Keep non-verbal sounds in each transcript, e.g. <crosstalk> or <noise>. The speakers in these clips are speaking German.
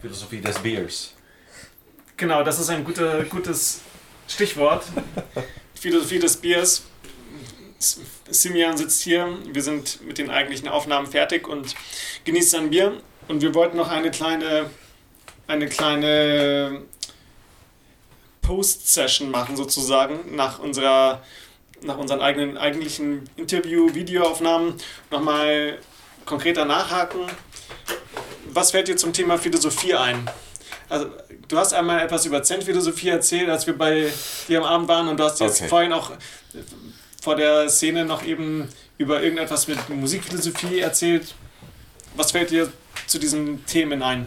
Philosophie des Biers. Genau, das ist ein guter, gutes Stichwort. Philosophie des Biers. Simian sitzt hier. Wir sind mit den eigentlichen Aufnahmen fertig und genießt sein Bier. Und wir wollten noch eine kleine, eine kleine Post-Session machen, sozusagen, nach unserer nach unseren eigenen eigentlichen Interview-Videoaufnahmen nochmal konkreter nachhaken. Was fällt dir zum Thema Philosophie ein? Also, du hast einmal etwas über Zen-Philosophie erzählt, als wir bei dir am Abend waren, und du hast jetzt okay. vorhin auch vor der Szene noch eben über irgendetwas mit Musikphilosophie erzählt. Was fällt dir zu diesen Themen ein?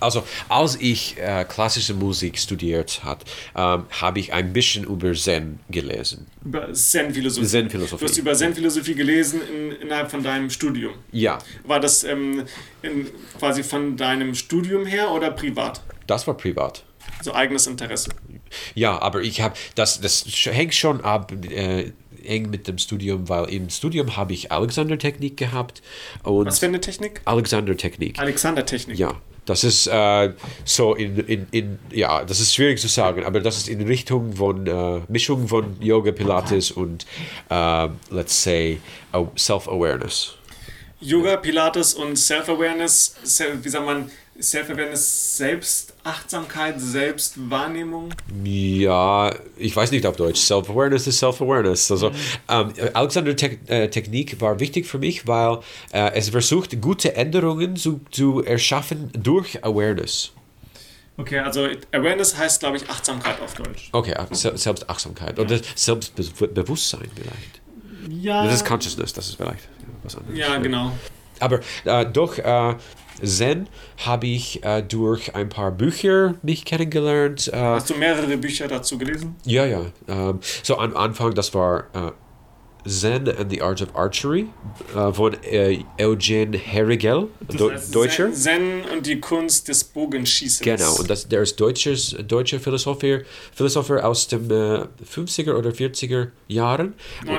Also, als ich äh, klassische Musik studiert habe, ähm, habe ich ein bisschen über Zen gelesen. Über Zen-Philosophie? Zen-Philosophie. Du hast über Zen-Philosophie gelesen in, innerhalb von deinem Studium? Ja. War das ähm, in, quasi von deinem Studium her oder privat? Das war privat. Also eigenes Interesse? Ja, aber ich habe, das, das hängt schon ab. Äh, eng mit dem Studium, weil im Studium habe ich Alexander-Technik gehabt. Und Was für eine Technik? Alexander-Technik. Alexander-Technik. Ja. Das ist äh, so in, in, in, ja, das ist schwierig zu sagen, aber das ist in Richtung von äh, Mischung von Yoga, Pilates und, äh, let's say, Self-Awareness. Yoga, Pilates und Self-Awareness, wie sagt man, Self-Awareness, Selbstachtsamkeit, Selbstwahrnehmung? Ja, ich weiß nicht auf Deutsch. Self-Awareness ist Self-Awareness. Also, mhm. ähm, Alexander Te äh, Technik war wichtig für mich, weil äh, es versucht, gute Änderungen zu, zu erschaffen durch Awareness. Okay, also Awareness heißt, glaube ich, Achtsamkeit auf Deutsch. Okay, Selbstachtsamkeit ja. oder Selbstbewusstsein vielleicht. Ja. Das ist Consciousness, das ist vielleicht was anderes. Ja, genau. Aber äh, doch, äh, Zen habe ich äh, durch ein paar Bücher mich kennengelernt. Äh, Hast du mehrere Bücher dazu gelesen? Ja, ja. Ähm, so am Anfang, das war äh, Zen and the Art of Archery äh, von äh, Eugen Herrigel, Do Deutscher. Zen und die Kunst des Bogenschießens. Genau, und das, der ist deutsches, deutscher Philosopher, Philosopher aus den 50er äh, oder 40er Jahren.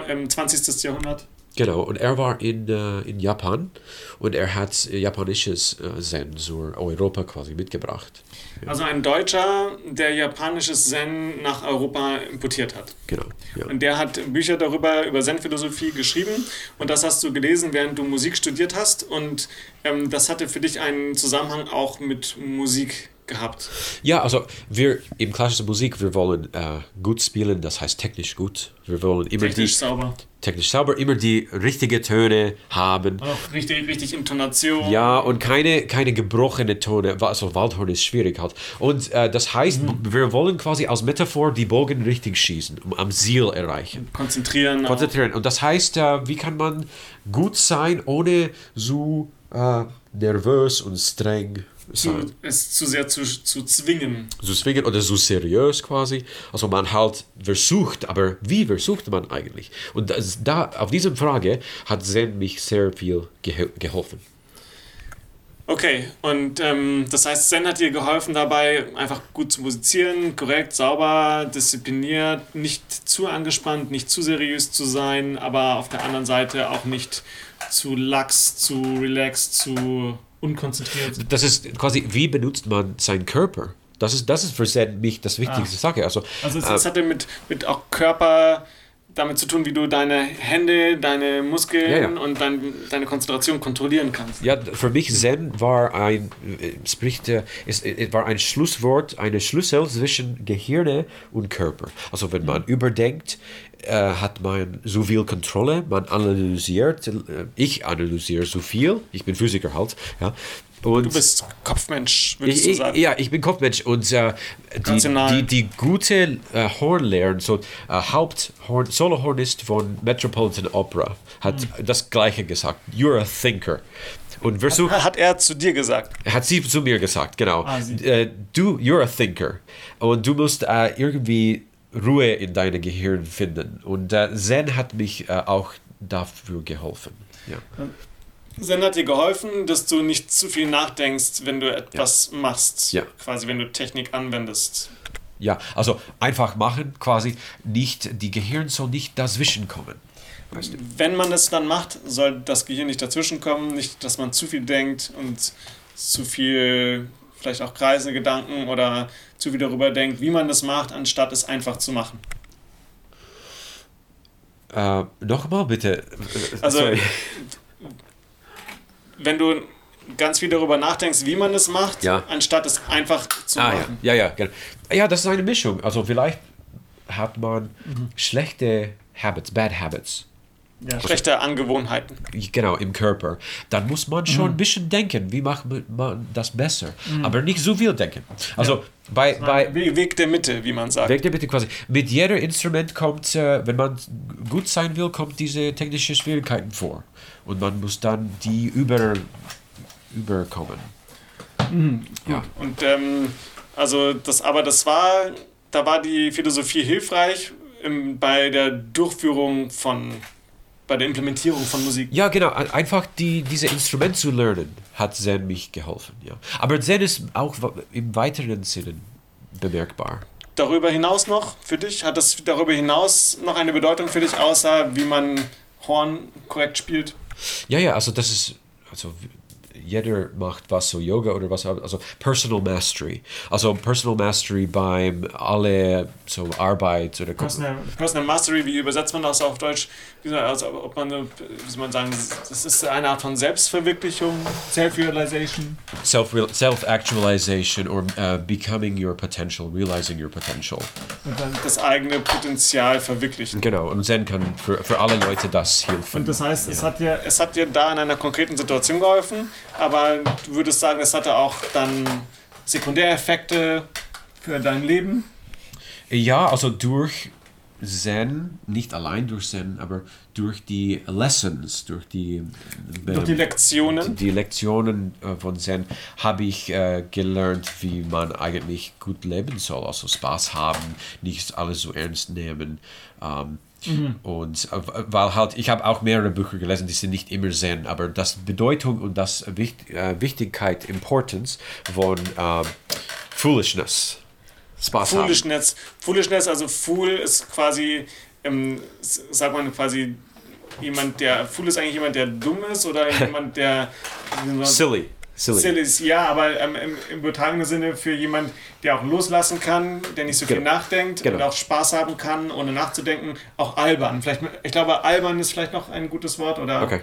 Im 20. Jahrhundert. Genau, und er war in, äh, in Japan und er hat japanisches äh, Zen zur Europa quasi mitgebracht. Ja. Also ein Deutscher, der japanisches Zen nach Europa importiert hat. Genau. Ja. Und der hat Bücher darüber, über Zen-Philosophie geschrieben und das hast du gelesen, während du Musik studiert hast und ähm, das hatte für dich einen Zusammenhang auch mit Musik gehabt? Ja, also wir im klassischen Musik, wir wollen äh, gut spielen, das heißt technisch gut. Wir wollen immer technisch die, sauber. Technisch sauber, immer die richtigen Töne haben. Auch richtig, richtig Intonation. Ja, und keine, keine gebrochene Töne. Also Waldhorn ist schwierig halt. Und äh, das heißt, mhm. wir wollen quasi als Metaphor die Bogen richtig schießen, um am Ziel erreichen. Konzentrieren. Konzentrieren. Auch. Und das heißt, äh, wie kann man gut sein, ohne so äh, nervös und streng zu, es zu sehr zu, zu zwingen. Zu zwingen oder so seriös quasi. Also man halt versucht, aber wie versucht man eigentlich? Und das, da auf diese Frage hat Zen mich sehr viel ge geholfen. Okay, und ähm, das heißt, Zen hat dir geholfen dabei, einfach gut zu musizieren, korrekt, sauber, diszipliniert, nicht zu angespannt, nicht zu seriös zu sein, aber auf der anderen Seite auch nicht zu lax, zu relaxed, zu unkonzentriert. Das ist quasi, wie benutzt man seinen Körper? Das ist, das ist für mich das wichtigste ah. Sache. Also, also es, äh, es hatte mit, mit auch Körper damit zu tun, wie du deine Hände, deine Muskeln ja, ja. und dein, deine Konzentration kontrollieren kannst. Ja, für mich Zen war ein, äh, spricht, es, es war ein Schlusswort, eine Schlüssel zwischen Gehirne und Körper. Also wenn man überdenkt, äh, hat man so viel Kontrolle, man analysiert, äh, ich analysiere so viel, ich bin Physiker halt, ja, und du bist Kopfmensch, würdest ich, du sagen? Ja, ich bin Kopfmensch und äh, die, die, die, gute äh, Hornlehrer, so äh, Haupthorn, Solohornist von Metropolitan Opera, hat hm. das Gleiche gesagt. You're a thinker. Und versuch, hat, hat er zu dir gesagt? Hat sie zu mir gesagt, genau. Ah, äh, du, you're a thinker. Und du musst äh, irgendwie Ruhe in deinem Gehirn finden. Und äh, Zen hat mich äh, auch dafür geholfen. Ja. Zen hat dir geholfen, dass du nicht zu viel nachdenkst, wenn du etwas ja. machst. Ja. Quasi, wenn du Technik anwendest. Ja, also einfach machen, quasi nicht, die Gehirn soll nicht dazwischen kommen. Weißt du? Wenn man das dann macht, soll das Gehirn nicht dazwischen kommen, nicht, dass man zu viel denkt und zu viel vielleicht auch kreisende Gedanken oder zu viel darüber denkt, wie man das macht, anstatt es einfach zu machen? Äh, Nochmal bitte. Also, Sorry. <laughs> wenn du ganz viel darüber nachdenkst, wie man es macht, Ja. anstatt es einfach zu Ah, machen. ja, ja, ja, genau. Ja, das ist eine Mischung. Also vielleicht hat man Mhm. schlechte Habits, Bad Habits. Ja. Schlechte Angewohnheiten. Genau, im Körper. Dann muss man schon ein bisschen denken, wie macht man das besser. Aber nicht so viel denken. Also bei, bei, Weg der Mitte, wie man sagt. Weg der bitte quasi. Mit jedem Instrument kommt, äh, wenn man gut sein will, kommt diese technische Schwierigkeiten vor. Und man muss dann die über, überkommen. Ja. Und ähm, also das, aber das war, da war die Philosophie hilfreich im, bei der Durchführung von, bei der Implementierung von Musik. Ja, genau. ein- Einfach die, diese Instrument zu lernen, hat Zen mich geholfen. Ja. Aber Zen ist auch im weiteren Sinne bemerkbar. Darüber hinaus noch für dich, hat das darüber hinaus noch eine Bedeutung für dich, außer wie man Horn korrekt spielt? Ja, ja, also das ist, also jeder macht was, so Yoga oder was, also Personal Mastery. Also Personal Mastery beim alle so Arbeit oder Personal, Personal Mastery, wie übersetzt man das auf Deutsch? Also, ob man, wie soll man sagen, das ist eine Art von Selbstverwirklichung, Self-Realization. self self-actualization or uh, becoming your potential, realizing your potential. Und dann das eigene Potenzial verwirklichen. Genau, und Zen kann für, für alle Leute das helfen. Und das heißt, es, hat dir, es hat dir da in einer konkreten Situation geholfen, aber du würdest sagen, es hatte auch dann Sekundäreffekte für dein Leben. Ja, also durch Zen, nicht allein durch Zen, aber durch die Lessons, durch die, Durch die Lektionen. die Lektionen äh, von Zen habe ich äh, gelernt, wie man eigentlich gut leben soll. Also Spaß haben, nicht alles so ernst nehmen. Ähm, Und äh, weil halt, ich habe auch mehrere Bücher gelesen, die sind nicht immer Zen, aber das Bedeutung und das Wicht, äh, Wichtigkeit, Importance von ähm, Foolishness. Spaß haben. Foolishness. Foolishness, also Fool ist quasi, ähm, sagt man quasi, jemand, der, Fool ist eigentlich jemand, der dumm ist oder <laughs> jemand, der Silly. Silly. Silly ist, ja, aber ähm, im, im übertragenen Sinne für jemand, der auch loslassen kann, der nicht so viel Genau. nachdenkt Genau. und auch Spaß haben kann, ohne nachzudenken. Auch albern. Vielleicht, ich glaube, albern ist vielleicht noch ein gutes Wort oder Okay.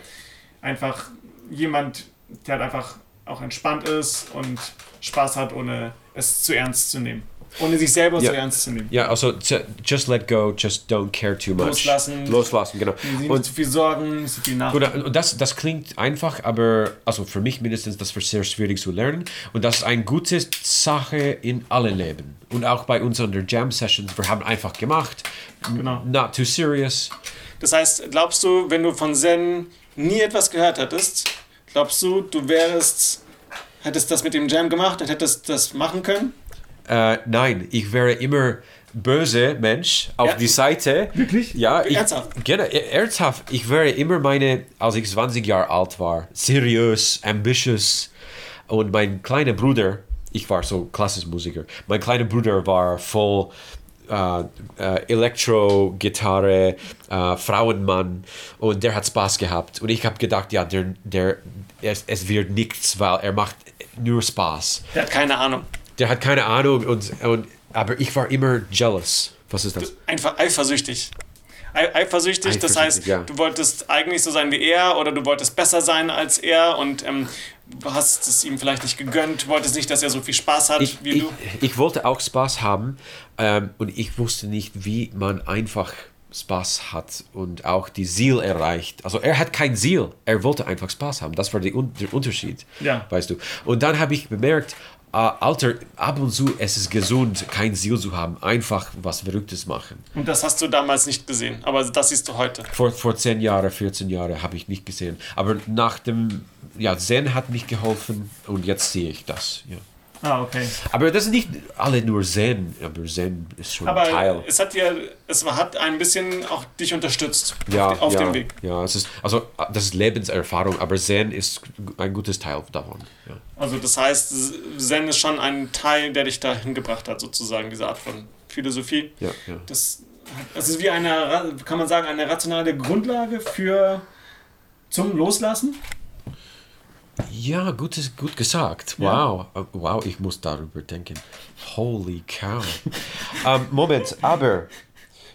einfach jemand, der halt einfach auch entspannt ist und Spaß hat, ohne es zu ernst zu nehmen. Ohne sich selber Ja. zu ernst zu nehmen. Ja, also ju- just let go, just don't care too much. Loslassen. Loslassen, genau. Nicht Und, zu viel Sorgen, zu viel nach. oder, und das, das klingt einfach, aber also für mich mindestens, das war sehr schwierig zu lernen. Und das ist eine gute Sache in alle Leben. Und auch bei uns an der Jam Sessions, wir haben einfach gemacht. Genau. Not too serious. Das heißt, glaubst du, wenn du von Zen nie etwas gehört hättest, glaubst du, du wärst, hättest das mit dem Jam gemacht und hättest das machen können? Äh, nein, ich wäre immer böse Mensch auf Ja. die Seite. Wirklich? Ja, ich, Ernsthaft? Genau, e- ernsthaft. Ich wäre immer meine, als ich 20 Jahre alt war, seriös, ambitious. Und mein kleiner Bruder, ich war so Klassismusiker, mein kleiner Bruder war voll äh, äh, Elektro, Gitarre, äh, Frauenmann und der hat Spaß gehabt. Und ich habe gedacht, ja, der, der, es, es wird nichts, weil er macht nur Spaß. Der hat keine Ahnung. Der hat keine Ahnung, und, und, aber ich war immer jealous. Was ist das? Einfach eifersüchtig. Ei- Eifersüchtig, das heißt, Eifersüchtig, ja. du wolltest eigentlich so sein wie er oder du wolltest besser sein als er und ähm, hast es ihm vielleicht nicht gegönnt, wolltest nicht, dass er so viel Spaß hat ich, wie ich, du. ich wollte auch Spaß haben ähm, und ich wusste nicht, wie man einfach Spaß hat und auch die Ziel erreicht. Also er hat kein Ziel, er wollte einfach Spaß haben. Das war Un- der Unterschied, Ja. weißt du. Und dann habe ich bemerkt, äh, Alter, ab und zu es ist gesund, kein Ziel zu haben, einfach was Verrücktes machen. Und das hast du damals nicht gesehen, aber das siehst du heute. Vor, vor 10 Jahren, 14 Jahren habe ich nicht gesehen. Aber nach dem, ja, Zen hat mich geholfen und jetzt sehe ich das. Ja. Ah, okay. Aber das sind nicht alle nur Zen, aber Zen ist schon Aber Teil. es hat dir, es hat ein bisschen auch dich unterstützt Ja, auf, auf ja, dem Weg. ja, es ist, also das ist Lebenserfahrung, aber Zen ist ein gutes Teil davon. Ja. Also das heißt, Zen ist schon ein Teil, der dich dahin gebracht hat, sozusagen, diese Art von Philosophie. Ja, ja. Das, das ist wie eine, kann man sagen, eine rationale Grundlage für zum Loslassen. Ja, gut, ist- gut gesagt. Ja. Wow. Äh, Wow, ich muss darüber denken. Holy cow. <laughs> ähm, Moment, aber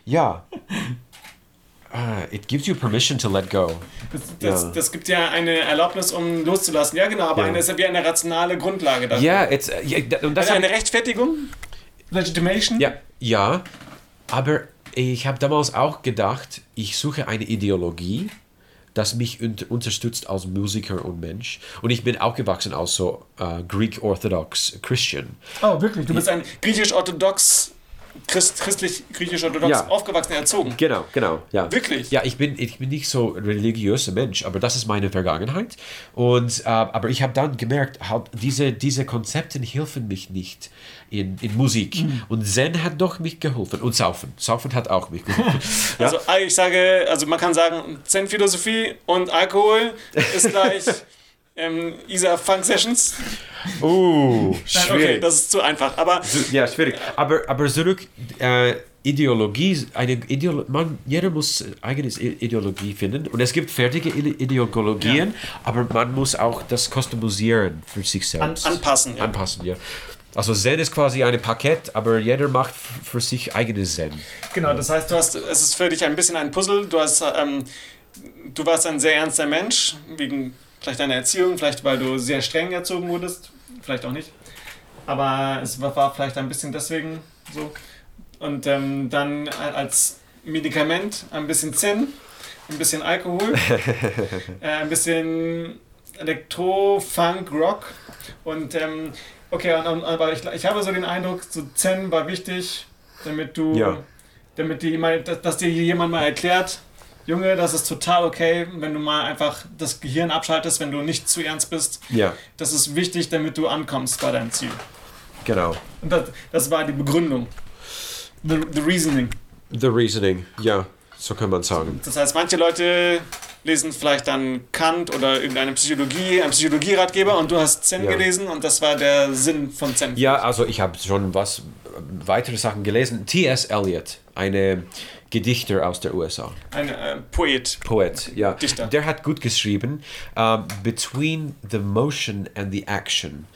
ja. Ah, it gives you permission to let go. Das, das, Ja. das gibt ja eine Erlaubnis, um loszulassen. Ja, genau, aber Ja. eine ist ja wie eine rationale Grundlage dafür. Ja, it's, äh, ja, und das Also eine Rechtfertigung? Legitimation? Ja, ja, aber ich habe damals auch gedacht, ich suche eine Ideologie, das mich un unterstützt als Musiker und Mensch. Und ich bin aufgewachsen als so äh, Greek Orthodox Christian. Oh, wirklich? Du bist ein griechisch-orthodox, Christ, christlich-griechisch-orthodox Ja. aufgewachsen, erzogen. Genau, genau, ja. Wirklich? Ja, ich bin, ich bin nicht so religiöser Mensch, aber das ist meine Vergangenheit. Und, äh, aber ich habe dann gemerkt, halt, diese, diese Konzepte helfen mich nicht in, in Musik. Mhm. Und Zen hat doch mich geholfen. Und Saufen. Saufen hat auch mich geholfen. <laughs> ja? Also ich sage, also man kann sagen, Zen-Philosophie und Alkohol ist gleich <laughs> ähm, Isa Funk Sessions. Oh, <laughs> Nein, okay, das ist zu einfach. Aber Ja, schwierig. Aber, aber zurück, äh, Ideologie, eine Ideolo man, jeder muss eigenes I- Ideologie finden. Und es gibt fertige Ide- Ideologien, aber man muss auch das customieren für sich selbst. An- anpassen, ja. Anpassen, ja. Also Zen ist quasi ein Paket, aber jeder macht für sich eigenes Zen. genau, das heißt, du hast, es ist für dich ein bisschen ein Puzzle. Du hast, ähm, du warst ein sehr ernster Mensch, wegen vielleicht deiner Erziehung, vielleicht weil du sehr streng erzogen wurdest, vielleicht auch nicht. Aber es war, vielleicht ein bisschen deswegen so. Und ähm, dann als Medikament ein bisschen Zen, ein bisschen Alkohol, <laughs> äh, ein bisschen Elektro, Funk, Rock. Und ähm, okay, und, und, aber ich, ich habe so den Eindruck, so Zen war wichtig, damit du, Ja. damit dir jemand, dass, dass dir jemand mal erklärt, Junge, das ist total okay, wenn du mal einfach das Gehirn abschaltest, wenn du nicht zu ernst bist. Ja, Das ist wichtig, damit du ankommst bei deinem Ziel. genau. Und das, das war die Begründung. The, the reasoning. The reasoning, ja, so kann man sagen. Das heißt, manche Leute lesen vielleicht dann Kant oder irgendeine Psychologie, einen Psychologieratgeber und du hast Zen Ja. gelesen und das war der Sinn von Zen. Ja, also ich habe schon was weitere Sachen gelesen. T.S. Eliot, eine Gedichter aus der USA. Ein äh, Poet. Poet, ja. Dichter. Der hat gut geschrieben. um, Between the motion and the action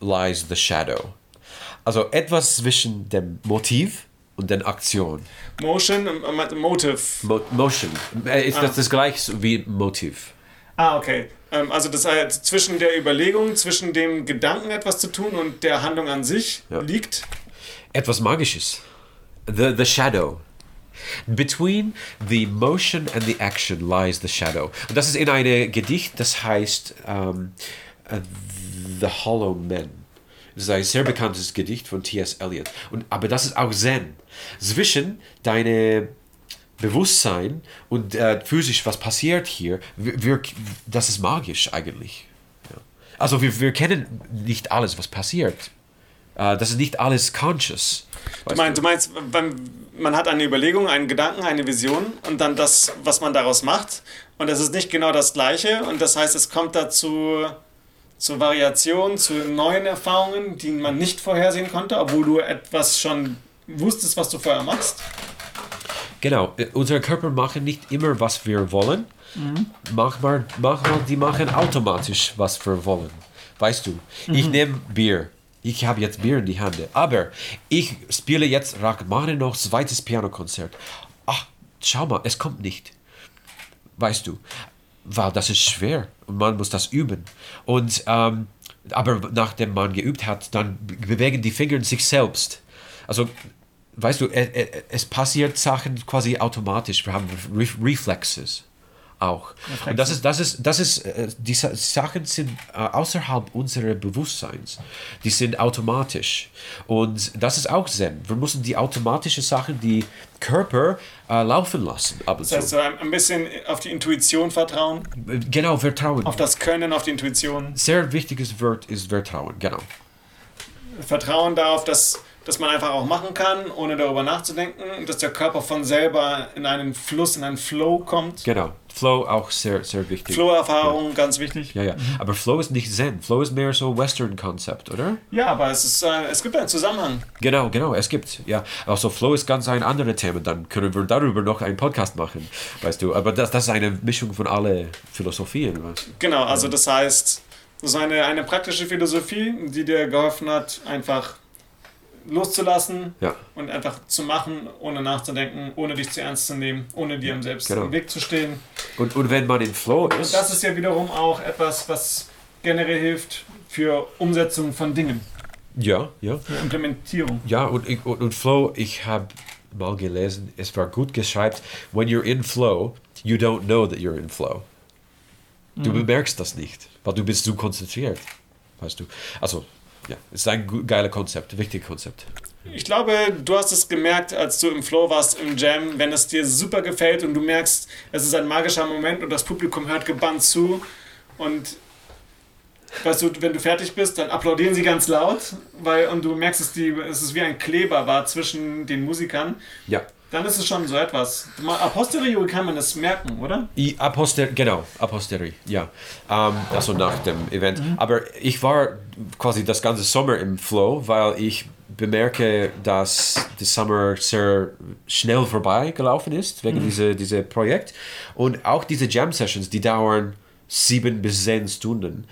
lies the shadow. Also etwas zwischen dem Motiv und der Aktion. Motion, ähm, äh, Motive. Mo motion. Äh, Ist Ah. das das gleiche wie Motiv? Ah, okay. Ähm, also das heißt, zwischen der Überlegung, zwischen dem Gedanken etwas zu tun und der Handlung an sich Ja. liegt. Etwas Magisches. The, the shadow. Between the motion and the action lies the shadow. Und das ist in einem Gedicht, das heißt ähm, äh, The Hollow Man. Das ist ein sehr bekanntes Gedicht von T.S. Eliot. Und, aber das ist auch Zen. Zwischen deine Bewusstsein und äh, physisch, was passiert hier, wir, wir, das ist magisch eigentlich. Ja. Also wir, wir kennen nicht alles, was passiert. Äh, das ist nicht alles conscious. Du meinst, du meinst wenn, man hat eine Überlegung, einen Gedanken, eine Vision und dann das, was man daraus macht. Und das ist nicht genau das Gleiche. Und das heißt, es kommt dazu zu Variationen, zu neuen Erfahrungen, die man nicht vorhersehen konnte, obwohl du etwas schon wusstest, was du vorher machst. Genau, äh, unser Körper machen nicht immer, was wir wollen. Manchmal, manchmal die machen automatisch, was wir wollen. Weißt du, ich nehme Bier. Ich habe jetzt Bier in die Hände. Aber ich spiele jetzt Rachmaninoffs zweites Pianokonzert. Ach, schau mal, es kommt nicht. Weißt du, weil das ist schwer und man muss das üben. Und, ähm, aber nachdem man geübt hat, dann bewegen die Finger sich selbst. Also, weißt du, es, es passiert Sachen quasi automatisch. Wir haben Re Reflexes auch. Und das ist, das ist, das ist, äh, die Sa- Sachen sind äh, außerhalb unseres Bewusstseins. Die sind automatisch. Und das ist auch Zen. Wir müssen die automatischen Sachen, die Körper äh, laufen lassen. Ab und Das heißt, so ein ein bisschen auf die Intuition vertrauen, Genau, Vertrauen. auf das Können, auf die Intuition. Sehr wichtiges Wort ist Vertrauen, genau. Vertrauen darauf, dass, dass man einfach auch machen kann, ohne darüber nachzudenken, dass der Körper von selber in einen Fluss, in einen Flow kommt. Genau. Flow auch sehr, sehr wichtig. Flow-Erfahrung, ganz wichtig. Ja, ja. Aber Flow ist nicht Zen. Flow ist mehr so Western-Konzept, oder? Ja, aber es, ist, äh, es gibt einen Zusammenhang. Genau, genau, es gibt, ja. Also Flow ist ganz ein anderes Thema, dann können wir darüber noch einen Podcast machen, weißt du. Aber das, das ist eine Mischung von alle Philosophien. Was? Genau, also das heißt, Das ist eine, eine praktische Philosophie, die dir geholfen hat, einfach loszulassen Ja. und einfach zu machen, ohne nachzudenken, ohne dich zu ernst zu nehmen, ohne dir im selbst Genau. im Weg zu stehen. Und, und wenn man in Flow Und ist, das ist ja wiederum auch etwas, was generell hilft für Umsetzung von Dingen, ja, ja, für Implementierung. ja, und, ich- und, und Flow, ich habe mal gelesen, es war gut geschrieben, when you're in Flow, you don't know that you're in Flow. Du bemerkst das nicht, weil du bist so konzentriert, weißt du. Also, ja, ist ein geiles Konzept, wichtiges Konzept. Ich glaube, du hast es gemerkt, als du im Flow warst, im Jam, wenn es dir super gefällt und du merkst, es ist ein magischer Moment und das Publikum hört gebannt zu und weißt du, wenn du fertig bist, dann applaudieren sie ganz laut, weil und du merkst, es, die, es ist wie ein Kleber war zwischen den Musikern. Ja, Dann ist es schon so etwas. A posteriori kann man es merken, oder? I, a poster, genau, a posteriori, ja. Ähm, also nach dem Event. Aber ich war quasi das ganze Sommer im Flow, weil ich bemerke, dass der Sommer sehr schnell vorbeigelaufen ist, wegen dieser diese Projekt. Und auch diese Jam-Sessions, die dauern sieben bis zehn Stunden.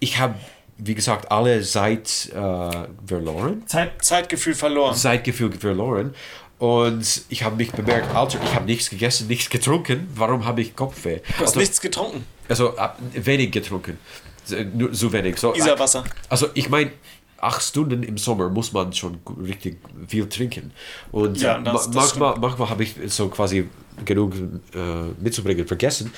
Ich habe, wie gesagt, alle Zeit äh, verloren. Zeit, Zeitgefühl verloren. Zeitgefühl verloren. Und ich habe mich bemerkt, Alter, ich habe nichts gegessen, nichts getrunken. Warum habe ich Kopfweh? Du hast Also, nichts getrunken. also ab- wenig getrunken. Nur so wenig. So, Isarwasser. Also ich meine, acht Stunden im Sommer muss man schon richtig viel trinken. Und Ja, äh, das- ma- das manchmal, manchmal habe ich so quasi genug äh, mitzubringen vergessen.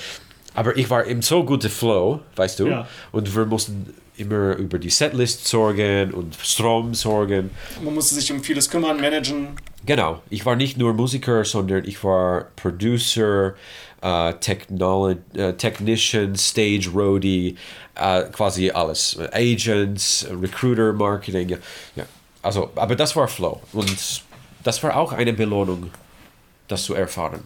Aber ich war im so guten Flow, weißt du. Ja. Und wir mussten immer über die Setlist sorgen und Strom sorgen. Man musste sich um vieles kümmern, managen. Genau, ich war nicht nur Musiker, sondern ich war Producer, äh, Technolo äh, Technician, Stage Roadie, äh, quasi alles. Agents, Recruiter, Marketing. Ja. ja. Also, aber das war Flow und das war auch eine Belohnung, das zu erfahren.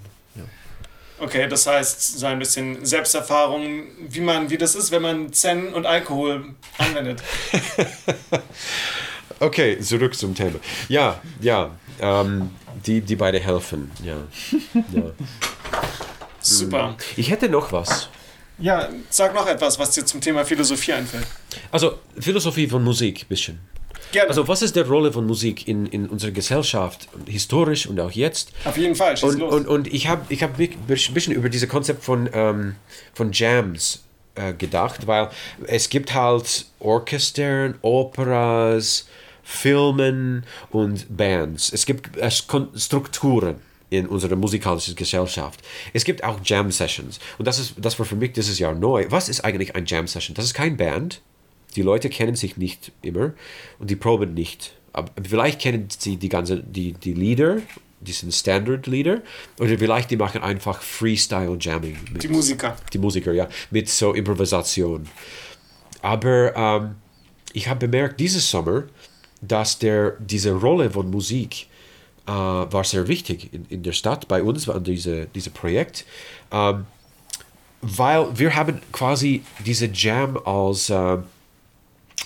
Okay, das heißt, so ein bisschen Selbsterfahrung, wie man, wie das ist, wenn man Zen und Alkohol anwendet. <laughs> Okay, zurück zum Thema. Ja, ja, ähm, die, die beide helfen. Ja. ja. <laughs> Super. Ich hätte noch was. Ja, sag noch etwas, was dir zum Thema Philosophie einfällt. Also, Philosophie von Musik, bisschen. Gerne. Also, was ist die Rolle von Musik in, in unserer Gesellschaft, historisch und auch jetzt? Auf jeden Fall, schieß Und, los. und, und ich habe ich hab mich ein bisschen über dieses Konzept von, ähm, von Jams äh, gedacht, weil es gibt halt Orchestern, Operas, Filmen und Bands. Es gibt äh, Strukturen in unserer musikalischen Gesellschaft. Es gibt auch Jam-Sessions. Und das, ist, das war für mich dieses Jahr neu. Was ist eigentlich ein Jam-Session? Das ist kein Band. Die Leute kennen sich nicht immer und die proben nicht. Aber vielleicht kennen sie die ganze, die, die Lieder, die sind Standard-Lieder, oder vielleicht die machen einfach Freestyle-Jamming. mit- Die Musiker. die Musiker, ja, mit so Improvisation. Aber ähm, ich habe bemerkt, dieses Sommer, dass der, diese Rolle von Musik äh, war sehr wichtig in, in der Stadt, bei uns war diese, dieses Projekt, ähm, weil wir haben quasi diese Jam als, äh,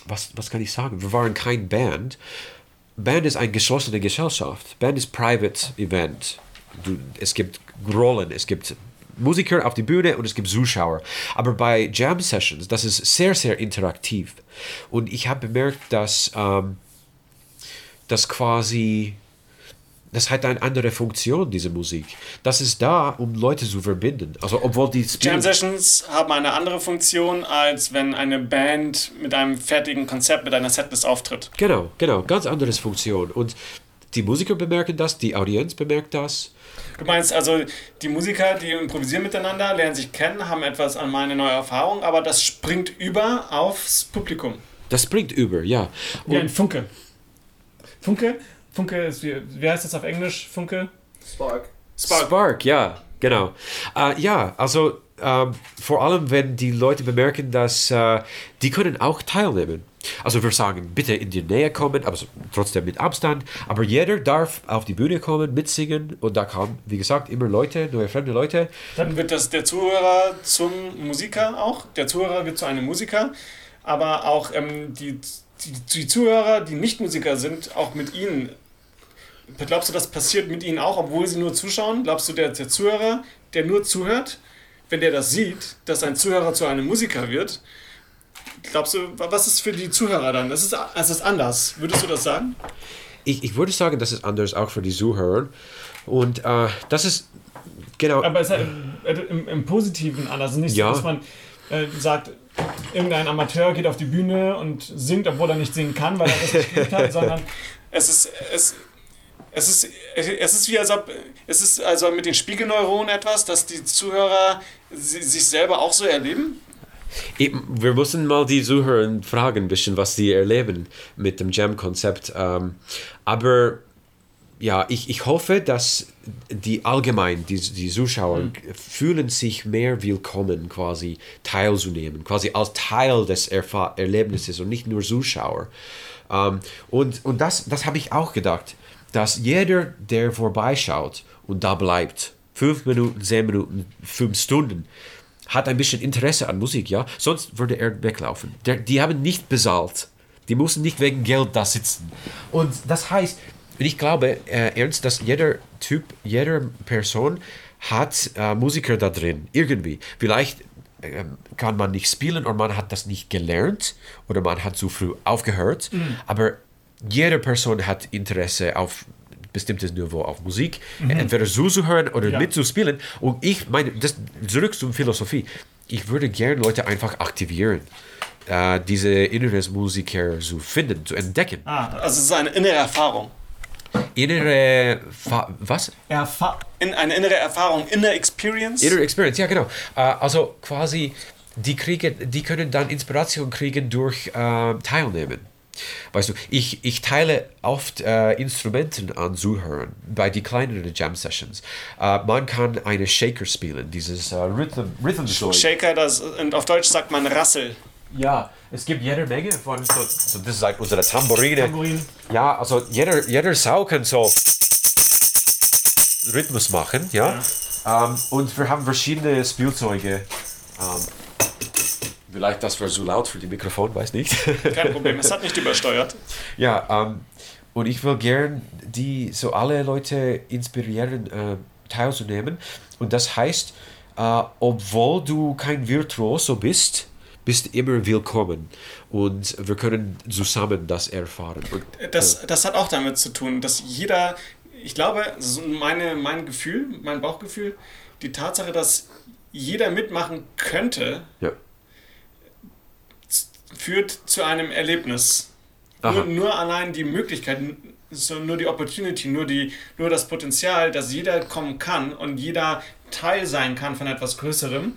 was, was kann ich sagen, wir waren kein Band. Band ist eine geschlossene Gesellschaft. Band ist Private Event. Du, es gibt Rollen, es gibt Musiker auf die Bühne und es gibt Zuschauer. Aber bei Jam Sessions, das ist sehr, sehr interaktiv. Und ich habe bemerkt, dass ähm, das quasi, das hat eine andere Funktion, diese Musik. Das ist da, um Leute zu verbinden. Also, obwohl die Jam Sessions haben eine andere Funktion, als wenn eine Band mit einem fertigen Konzept, mit einer Setlist auftritt. Genau, genau, ganz anderes Funktion. Und die Musiker bemerken das, die Audienz bemerkt das. Du meinst also, die Musiker, die improvisieren miteinander, lernen sich kennen, haben etwas an meine neue Erfahrung, aber das springt über aufs Publikum. Das bringt über, ja. Wie ein Und, Funke. Funke? Funke ist, wie, wie heißt das auf Englisch? Funke? Spark. Spark. ja, genau. Äh, ja, also ähm, vor allem, wenn die Leute bemerken, dass äh, die können auch teilnehmen. Also wir sagen, bitte in die Nähe kommen, aber so- trotzdem mit Abstand. Aber jeder darf auf die Bühne kommen, mitsingen und da kommen, wie gesagt, immer Leute, neue fremde Leute. Dann wird das der Zuhörer zum Musiker auch. Der Zuhörer wird zu einem Musiker, aber auch ähm, die, die, die Zuhörer, die nicht Musiker sind, auch mit ihnen. Glaubst du, das passiert mit ihnen auch, obwohl sie nur zuschauen? Glaubst du, der, der Zuhörer, der nur zuhört, wenn der das sieht, dass ein Zuhörer zu einem Musiker wird, glaubst du, was ist für die Zuhörer dann? Das ist, es ist anders. Würdest du das sagen? Ich, ich würde sagen, das ist anders auch für die Zuhörer. Und äh, das ist genau. Aber es ist halt im, im Positiven anders. Nicht Ja. so, dass man äh, sagt, irgendein Amateur geht auf die Bühne und singt, obwohl er nicht singen kann, weil er das nicht geübt hat, <laughs> sondern es ist, es, es ist, es ist wie als ob, es ist also mit den Spiegelneuronen etwas, dass die Zuhörer si- sich selber auch so erleben. Eben, wir müssen mal die Zuhörer fragen, ein bisschen, was sie erleben mit dem Jam-Konzept. Ähm, aber ja, ich, ich hoffe, dass die allgemein, die, die Zuschauer, fühlen sich mehr willkommen, quasi teilzunehmen, quasi als Teil des Erfa Erlebnisses und nicht nur Zuschauer. Ähm, und und das, das habe ich auch gedacht, dass jeder, der vorbeischaut und da bleibt, fünf Minuten, zehn Minuten, fünf Stunden, hat ein bisschen Interesse an Musik, ja. Sonst würde er weglaufen. Der, die haben nicht bezahlt. Die müssen nicht wegen Geld da sitzen. Und das heißt, ich glaube äh, ernst, dass jeder Typ, jede Person hat äh, Musiker da drin, irgendwie. Vielleicht ähm, kann man nicht spielen oder man hat das nicht gelernt oder man hat zu früh aufgehört, aber jede Person hat Interesse auf bestimmtes Niveau auf Musik, entweder zuzuhören oder Ja. mitzuspielen. Und ich meine, das, zurück zur Philosophie, ich würde gerne Leute einfach aktivieren, äh, diese innere Musiker zu finden, zu entdecken. Ah, also es ist eine innere Erfahrung. Innere, Fa was? Erfa in eine innere Erfahrung, inner Experience. Inner Experience, ja genau. Äh, also quasi, die, kriegen, die können dann Inspiration kriegen durch äh, Teilnehmen. Weißt du, ich, ich teile oft äh, Instrumenten an Zuhörern bei die kleineren Jam Sessions. Äh, man kann eine Shaker spielen, dieses äh, Rhythm, Rhythm Shaker, das, und auf Deutsch sagt man Rassel. Ja, es gibt jede Menge von so, so das ist like unsere Tambourine. Tambourin. Ja, also jeder, jeder Sau kann so Rhythmus machen, ja. Ähm, und wir haben verschiedene Spielzeuge. Ähm, vielleicht das war so laut für die Mikrofon, weiß nicht. Kein <laughs> Problem, es hat nicht übersteuert. ja, ähm, und ich will gern die so alle Leute inspirieren, äh, teilzunehmen. Und das heißt, äh, obwohl du kein Virtuoso bist, bist immer willkommen. Und wir können zusammen das erfahren. Und, Das, das hat auch damit zu tun, dass jeder, ich glaube, meine, mein Gefühl, mein Bauchgefühl, die Tatsache, dass jeder mitmachen könnte, ja. Führt zu einem Erlebnis. Nur, nur allein die Möglichkeit, so nur die Opportunity, nur, die, nur das Potenzial, dass jeder kommen kann und jeder Teil sein kann von etwas Größerem,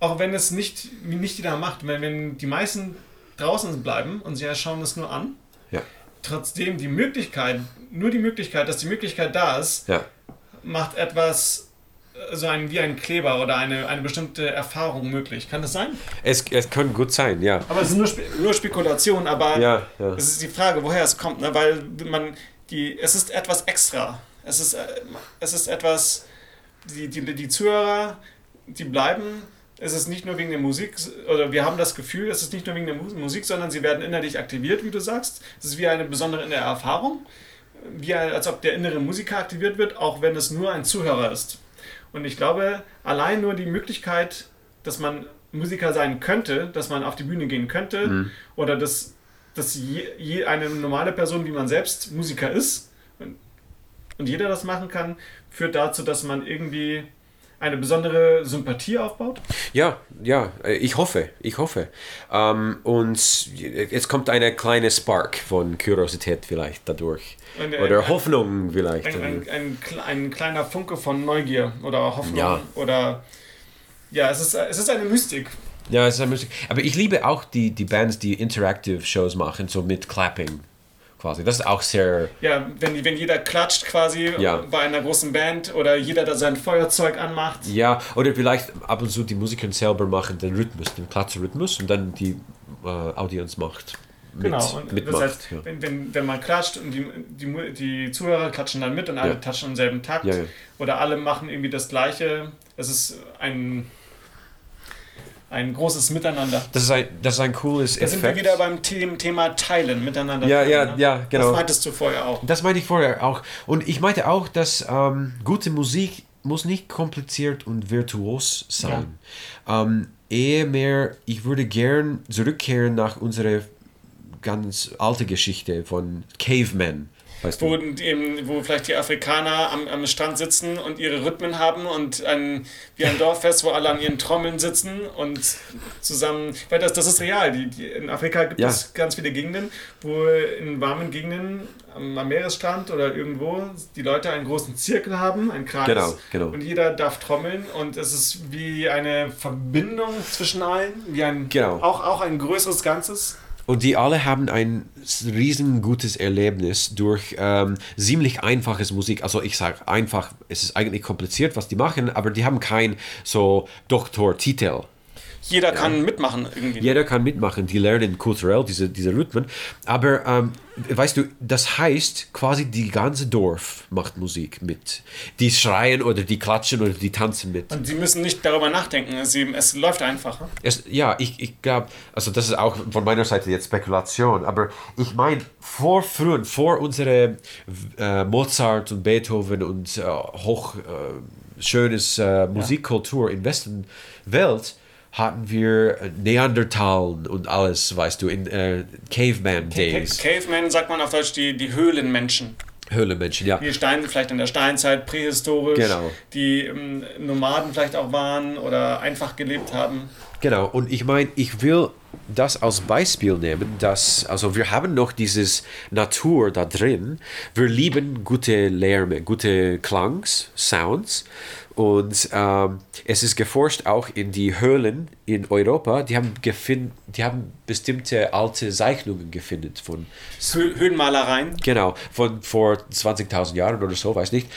auch wenn es nicht, nicht jeder macht, wenn, wenn die meisten draußen bleiben und sie schauen es nur an, Ja. trotzdem die Möglichkeit, nur die Möglichkeit, dass die Möglichkeit da ist, Ja. macht etwas so ein, wie ein Kleber oder eine, eine bestimmte Erfahrung möglich. Kann das sein? Es, es kann gut sein, ja. Aber es ist nur, Spe nur Spekulation, aber Ja, ja. es ist die Frage, woher es kommt, ne? weil man die, es ist etwas extra. Es ist, äh, es ist etwas, die, die, die Zuhörer, die bleiben. Es ist nicht nur wegen der Musik, oder wir haben das Gefühl, es ist nicht nur wegen der Mu- Musik, sondern sie werden innerlich aktiviert, wie du sagst. Es ist wie eine besondere Erfahrung, wie als ob der innere Musiker aktiviert wird, auch wenn es nur ein Zuhörer ist. Und ich glaube, allein nur die Möglichkeit, dass man Musiker sein könnte, dass man auf die Bühne gehen könnte oder dass, dass je, je eine normale Person wie man selbst Musiker ist und, und jeder das machen kann, führt dazu, dass man irgendwie eine besondere Sympathie aufbaut. Ja, ja, äh, ich hoffe, ich hoffe. Ähm, und es kommt eine kleine Spark von Kuriosität vielleicht dadurch. Und, äh, Oder ein- Hoffnung vielleicht. Ein, ein, ein, kle- ein kleiner Funke von Neugier oder Hoffnung Ja. oder ja, es ist, es ist eine Mystik. Ja, es ist eine Musik. Aber ich liebe auch die, die Bands, die Interactive Shows machen, so mit Clapping quasi. Das ist auch sehr. Ja, wenn, wenn jeder klatscht quasi Ja. bei einer großen Band oder jeder da sein Feuerzeug anmacht. Ja, oder vielleicht ab und zu die Musiker selber machen den Rhythmus, den Klatschrhythmus und dann die äh, Audience macht. Mit, Genau, und mitmacht. das heißt, ja. wenn, wenn, wenn man klatscht und die, die, die Zuhörer klatschen dann mit und alle Ja. klatschen im selben Takt oder alle machen irgendwie das Gleiche, es ist ein, ein großes Miteinander. das, ist ein, das ist ein cooles Da sind wir Effekt. wieder beim The Thema Teilen, miteinander. Ja, ja, ne? ja, genau. Das meintest du vorher auch. Das meinte ich vorher auch. Und ich meinte auch, dass ähm, gute Musik muss nicht kompliziert und virtuos sein. Ja. Ähm, eher mehr, ich würde gern zurückkehren nach unserer ganz alte Geschichte von Cavemen. Weißt wo, eben, wo vielleicht die Afrikaner am, am Strand sitzen und ihre Rhythmen haben und ein, wie ein Dorffest, wo alle an ihren Trommeln sitzen und zusammen, weil das, das ist real. Die, die, in Afrika gibt ja. es ganz viele Gegenden, wo in warmen Gegenden am, am, Meeresstrand oder irgendwo die Leute einen großen Zirkel haben, einen Kreis. Genau, genau. Und jeder darf trommeln und es ist wie eine Verbindung zwischen allen, wie ein, genau. auch, auch ein größeres Ganzes. Und die alle haben ein riesengutes Erlebnis durch ähm, ziemlich einfaches Musik. Also ich sage einfach, es ist eigentlich kompliziert, was die machen, aber die haben kein so Doktortitel. Jeder kann ja. mitmachen irgendwie. Jeder kann mitmachen, die lernen kulturell diese, diese Rhythmen. Aber ähm, weißt du, das heißt quasi die ganze Dorf macht Musik mit. Die schreien oder die klatschen oder die tanzen mit. Und sie müssen nicht darüber nachdenken, es, es läuft einfach. Es, ja, ich, ich glaube, also das ist auch von meiner Seite jetzt Spekulation, aber ich meine, vor früher, vor unserer äh, Mozart und Beethoven und äh, hoch äh, schönes äh, Musikkultur ja. in Westen Welt, hatten wir äh, Neandertalen und alles, weißt du, in äh, Caveman Days. Caveman sagt man auf Deutsch die, die Höhlenmenschen. Höhlenmenschen, ja. Die Stein, vielleicht in der Steinzeit, prähistorisch, genau. die ähm, Nomaden vielleicht auch waren oder einfach gelebt haben. Genau, und ich meine, ich will das als Beispiel nehmen, dass, also wir haben noch dieses Natur da drin, wir lieben gute Lärme, gute Klangs, Sounds und ähm, es ist geforscht auch in die Höhlen in Europa. Die haben, gefind, die haben bestimmte alte Zeichnungen gefunden von Höhlenmalereien. Genau, von vor 20.000 Jahren oder so, weiß nicht.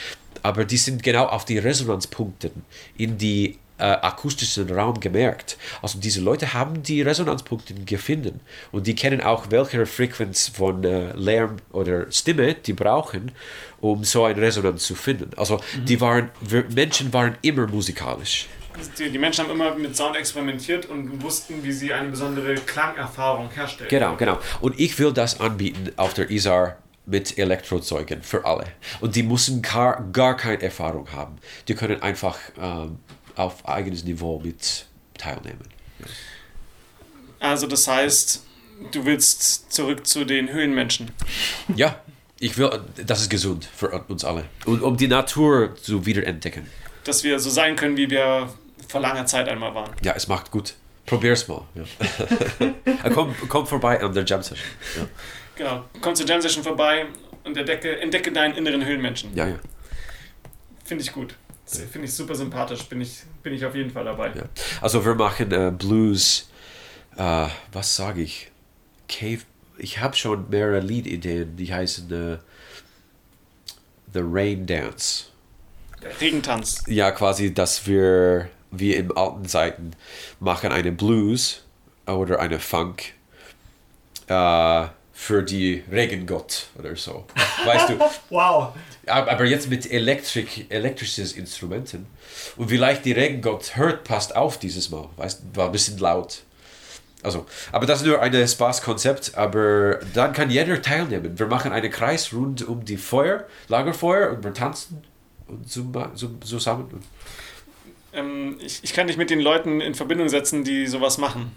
Aber die sind genau auf die Resonanzpunkte in die äh, akustischen Raum gemerkt. Also diese Leute haben die Resonanzpunkte gefunden und die kennen auch, welche Frequenz von äh, Lärm oder Stimme die brauchen, um so eine Resonanz zu finden. Also mhm. die waren, Menschen waren immer musikalisch. Die, die, Menschen haben immer mit Sound experimentiert und wussten, wie sie eine besondere Klangerfahrung herstellen. Genau, genau. Und ich will das anbieten auf der ISAR mit Elektrozeugen für alle. Und die müssen gar, gar keine Erfahrung haben. Die können einfach ähm, auf eigenes Niveau mit teilnehmen. Ja. Also das heißt, du willst zurück zu den Höhlenmenschen. Ja, ich will, das ist gesund für uns alle. Und um die Natur zu wiederentdecken. Dass wir so sein können, wie wir vor langer Zeit einmal waren. Ja, es macht gut. Probier's mal. Ja. <laughs> komm, komm vorbei an der Jam Session. Ja. Genau, komm zur Jam Session vorbei und entdecke, entdecke deinen inneren Höhlenmenschen. Ja, ja. Finde ich gut. Finde ich super sympathisch, bin ich, bin ich auf jeden Fall dabei. Ja. Also wir machen äh, Blues, äh, was sage ich? Cave. Ich habe schon mehrere Liedideen, die heißen äh, The Rain Dance. Der Regentanz. Ja, quasi, dass wir wie in alten Zeiten machen eine Blues oder eine Funk. Äh, für die Regengott oder so. Weißt du? <laughs> wow. Aber jetzt mit elektrik, elektrisches Instrumenten. Und vielleicht die Regengott hört, passt auf dieses Mal. Weißt war ein bisschen laut. Also, aber das ist nur ein Spaßkonzept, aber dann kann jeder teilnehmen. Wir machen einen Kreis rund um die Feuer, Lagerfeuer und wir tanzen und zusammen. Ähm, ich, ich kann dich mit den Leuten in Verbindung setzen, die sowas machen.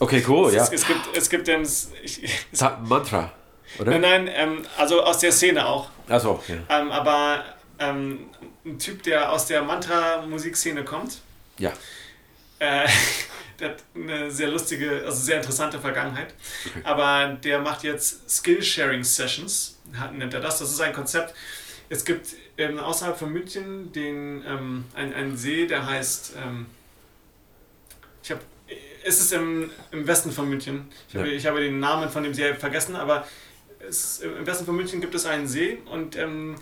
Okay, cool, ja. Es, es, gibt, es gibt ich, es, Mantra, oder? Nein, nein, ähm, also aus der Szene auch. Achso, ja. Ähm, aber ähm, ein Typ, der aus der Mantra-Musikszene kommt. Ja. Äh, <laughs> der hat eine sehr lustige, also sehr interessante Vergangenheit. Okay. Aber der macht jetzt Skill-Sharing-Sessions, nennt er das. Das ist ein Konzept. Es gibt ähm, außerhalb von München den, ähm, einen See, der heißt, ähm, ich habe ist es im, im Westen von München. Ich, ja. habe, ich habe den Namen von dem See vergessen, aber es, im Westen von München gibt es einen See und ähm,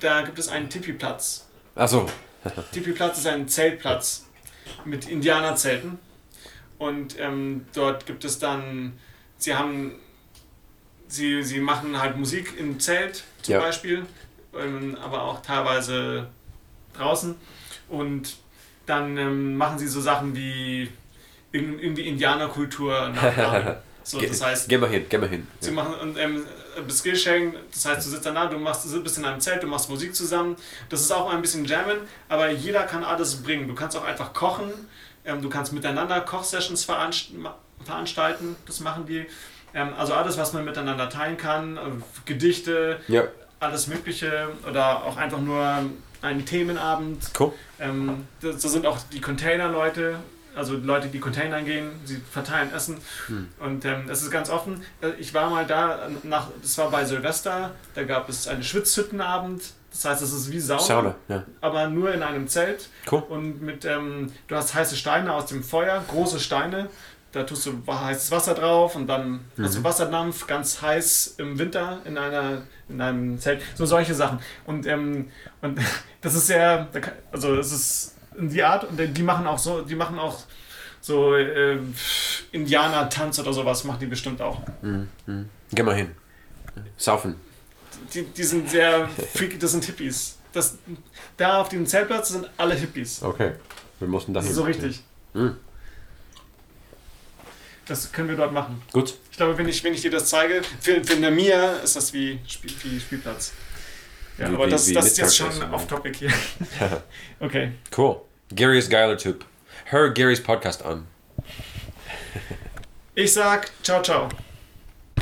da gibt es einen Tipi-Platz. Achso. <laughs> Tipi-Platz ist ein Zeltplatz mit Indianerzelten. Und ähm, dort gibt es dann, sie haben, sie, sie machen halt Musik im Zelt zum ja. Beispiel, ähm, aber auch teilweise draußen. Und dann ähm, machen sie so Sachen wie irgendwie Indianerkultur <laughs> So, Ge das heißt, geh mal hin, geh mal hin. Sie machen und ähm, Skillsharing, das heißt, du sitzt danach, du machst, bist in einem Zelt, du machst Musik zusammen. Das ist auch ein bisschen Jammen, aber jeder kann alles bringen. Du kannst auch einfach kochen, ähm, du kannst miteinander Kochsessions veranst veranstalten, das machen die. Ähm, also alles, was man miteinander teilen kann, äh, Gedichte, Ja, alles Mögliche oder auch einfach nur einen Themenabend. cool. Ähm, da sind auch die Container-Leute, also Leute, die Containern gehen, sie verteilen Essen und ähm, es ist ganz offen. Äh, Ich war mal da, nach, das war bei Silvester, da gab es einen Schwitzhüttenabend, das heißt, es ist wie Sauna, Sauna, ja. aber nur in einem Zelt Cool. und mit, ähm, du hast heiße Steine aus dem Feuer, große Steine, da tust du heißes Wasser drauf und dann hast du Wasserdampf, ganz heiß im Winter in, einer, in einem Zelt. So solche Sachen. Und, ähm, und <laughs> das ist sehr, also es ist die Art und die machen auch so, die machen auch so äh, Indianer-Tanz oder sowas, machen die bestimmt auch. Geh mal hin. Saufen. Die, die sind sehr freaky, das sind Hippies. Das, da auf dem Zeltplatz sind alle Hippies. Okay. Wir mussten Das dahin. ist so richtig. Mhm. Das können wir dort machen. Gut. Ich glaube, wenn ich, wenn ich dir das zeige, für, für Namir ist das wie, Spiel, wie Spielplatz. Ja, Wie- aber wie- das, wie das ist jetzt schon off-topic hier. <laughs> Okay. Cool. Gary ist geiler Typ. Hör Garys Podcast an. Ich sag ciao, ciao.